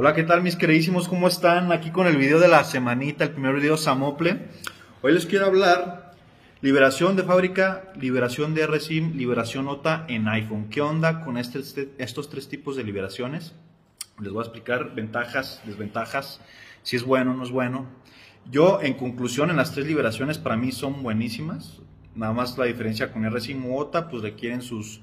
Hola, ¿qué tal mis queridísimos? ¿Cómo están? Aquí con el video de la semanita, el primer video Samople. Hoy les quiero hablar liberación de fábrica, liberación de RSIM, liberación OTA en iPhone. ¿Qué onda con este, este, estos tres tipos de liberaciones? Les voy a explicar ventajas, desventajas, si es bueno o no es bueno. Yo, en conclusión, en las tres liberaciones para mí son buenísimas. Nada más la diferencia con RSIM u OTA, pues requieren sus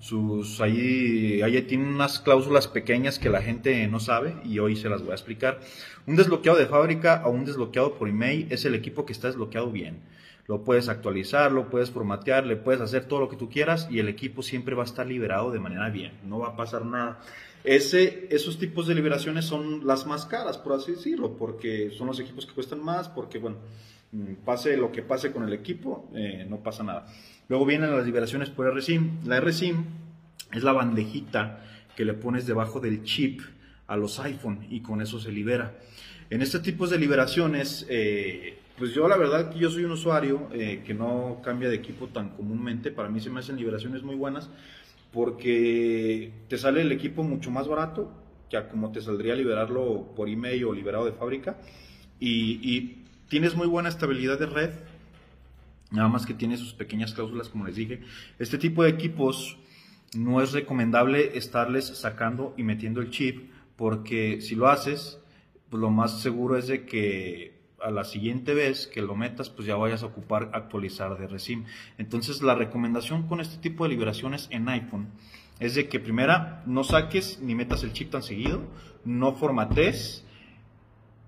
sus ahí, ahí tienen unas cláusulas pequeñas que la gente no sabe y hoy se las voy a explicar. Un desbloqueado de fábrica o un desbloqueado por email es el equipo que está desbloqueado bien. Lo puedes actualizar, lo puedes formatear, le puedes hacer todo lo que tú quieras y el equipo siempre va a estar liberado de manera bien, no va a pasar nada. Ese, esos tipos de liberaciones son las más caras, por así decirlo, porque son los equipos que cuestan más, porque bueno, pase lo que pase con el equipo, eh, no pasa nada. Luego vienen las liberaciones por RSIM. La RSIM es la bandejita que le pones debajo del chip a los iPhone y con eso se libera. En este tipo de liberaciones, eh, pues yo la verdad que yo soy un usuario eh, que no cambia de equipo tan comúnmente. Para mí se me hacen liberaciones muy buenas porque te sale el equipo mucho más barato que como te saldría liberarlo por email o liberado de fábrica. Y tienes muy buena estabilidad de red nada más que tiene sus pequeñas cláusulas, como les dije. Este tipo de equipos no es recomendable estarles sacando y metiendo el chip, porque si lo haces, pues lo más seguro es de que a la siguiente vez que lo metas, pues ya vayas a ocupar actualizar de RESIM. Entonces, la recomendación con este tipo de liberaciones en iPhone es de que primera, no saques ni metas el chip tan seguido, no formates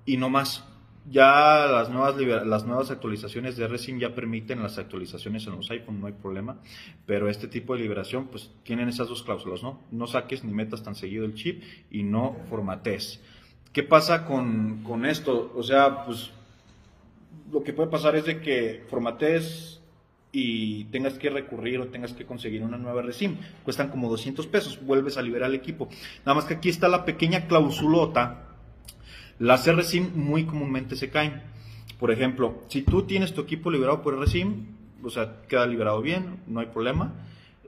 y no más ya las nuevas, las nuevas actualizaciones de RSIM ya permiten las actualizaciones en los iPhone, no hay problema, pero este tipo de liberación pues tienen esas dos cláusulas, ¿no? No saques ni metas tan seguido el chip y no formates. ¿Qué pasa con, con esto? O sea, pues lo que puede pasar es de que formates y tengas que recurrir o tengas que conseguir una nueva RSIM. Cuestan como 200 pesos, vuelves a liberar el equipo. Nada más que aquí está la pequeña clausulota las RSIM muy comúnmente se caen. Por ejemplo, si tú tienes tu equipo liberado por RSIM, o sea, queda liberado bien, no hay problema.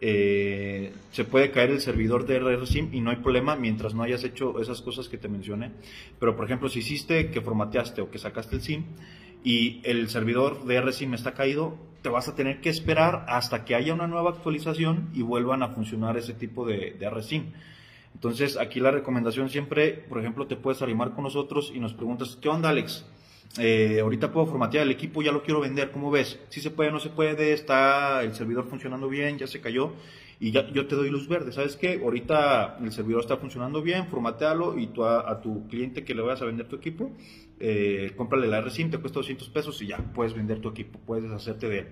Eh, se puede caer el servidor de RSIM y no hay problema mientras no hayas hecho esas cosas que te mencioné. Pero, por ejemplo, si hiciste que formateaste o que sacaste el SIM y el servidor de RSIM está caído, te vas a tener que esperar hasta que haya una nueva actualización y vuelvan a funcionar ese tipo de, de RSIM. Entonces, aquí la recomendación siempre, por ejemplo, te puedes animar con nosotros y nos preguntas, ¿qué onda, Alex? Eh, ahorita puedo formatear el equipo, ya lo quiero vender, ¿cómo ves? Si se puede, no se puede, está el servidor funcionando bien, ya se cayó y ya, yo te doy luz verde. ¿Sabes qué? Ahorita el servidor está funcionando bien, formatealo y tú a, tu cliente que le vayas a vender tu equipo, eh, cómprale la RSIM, te cuesta 200 pesos y ya puedes vender tu equipo, puedes deshacerte de él.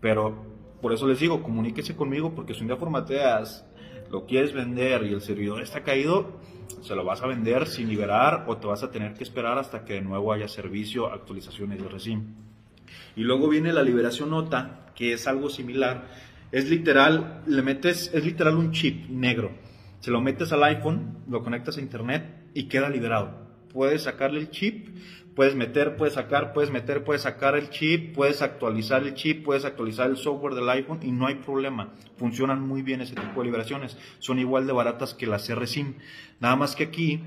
Pero por eso les digo, comuníquese conmigo porque si un día formateas lo quieres vender y el servidor está caído, se lo vas a vender sin liberar o te vas a tener que esperar hasta que de nuevo haya servicio, actualizaciones de. Y luego viene la liberación OTA, que es algo similar. Es literal, le metes, es literal un chip negro. Se lo metes al iPhone, lo conectas a internet y queda liberado. Puedes sacarle el chip, Puedes meter, puedes sacar, puedes meter, puedes sacar el chip, puedes actualizar el chip, puedes actualizar el software del iPhone y no hay problema. Funcionan muy bien ese tipo de liberaciones. Son igual de baratas que las RSIM. Nada más que aquí,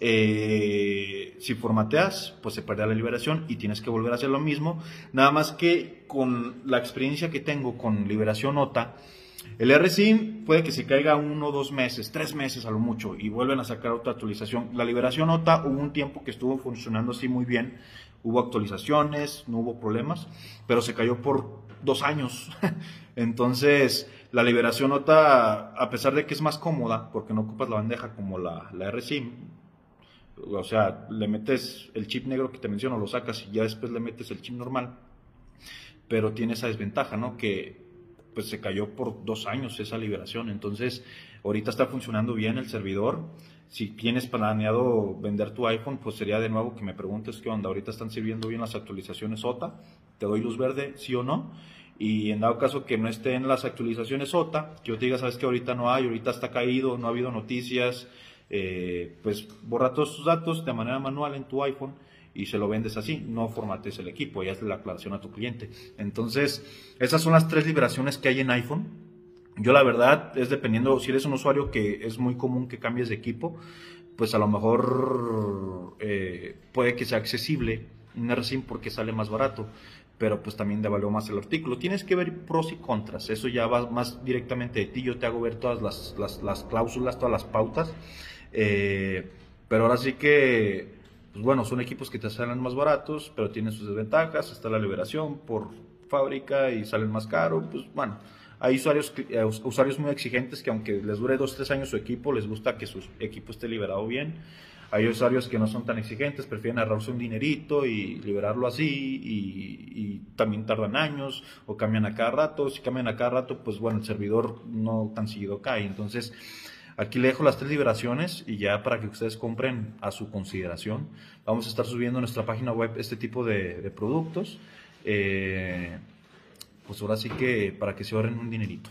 eh, si formateas, pues se pierde la liberación y tienes que volver a hacer lo mismo. Nada más que con la experiencia que tengo con liberación OTA, el RSIM puede que se caiga uno, dos meses, tres meses a lo mucho y vuelven a sacar otra actualización. La liberación OTA hubo un tiempo que estuvo funcionando así muy bien. Hubo actualizaciones, no hubo problemas, pero se cayó por dos años. Entonces, la liberación OTA, a pesar de que es más cómoda, porque no ocupas la bandeja como la, la RSIM, o sea, le metes el chip negro que te menciono, lo sacas y ya después le metes el chip normal, pero tiene esa desventaja, ¿no? Que pues se cayó por dos años esa liberación. Entonces, ahorita está funcionando bien el servidor. Si tienes planeado vender tu iPhone, pues sería de nuevo que me preguntes qué onda. Ahorita están sirviendo bien las actualizaciones OTA. Te doy luz verde, sí o no. Y en dado caso que no esté en las actualizaciones OTA, que yo te diga, sabes que ahorita no hay, ahorita está caído, no ha habido noticias, eh, pues borra todos tus datos de manera manual en tu iPhone y se lo vendes así, no formates el equipo, ya es la aclaración a tu cliente. Entonces, esas son las tres liberaciones que hay en iPhone. Yo la verdad es dependiendo, si eres un usuario que es muy común que cambies de equipo, pues a lo mejor eh, puede que sea accesible un porque sale más barato, pero pues también devaluó más el artículo. Tienes que ver pros y contras, eso ya va más directamente de ti, yo te hago ver todas las, las, cláusulas, todas las pautas, eh, pero ahora sí que, pues bueno, son equipos que te salen más baratos, pero tienen sus desventajas, está la liberación por fábrica y salen más caro, pues bueno hay usuarios, eh, usuarios muy exigentes que aunque les dure dos, tres años su equipo, les gusta que su equipo esté liberado bien. Hay usuarios que no son tan exigentes, prefieren ahorrarse un dinerito y liberarlo así y, también tardan años o cambian a cada rato. Si cambian a cada rato, pues bueno, el servidor no tan seguido cae. Entonces, aquí le dejo las tres liberaciones y ya para que ustedes compren a su consideración. Vamos a estar subiendo a nuestra página web este tipo de, productos. Eh, pues ahora sí que para que se ahorren un dinerito.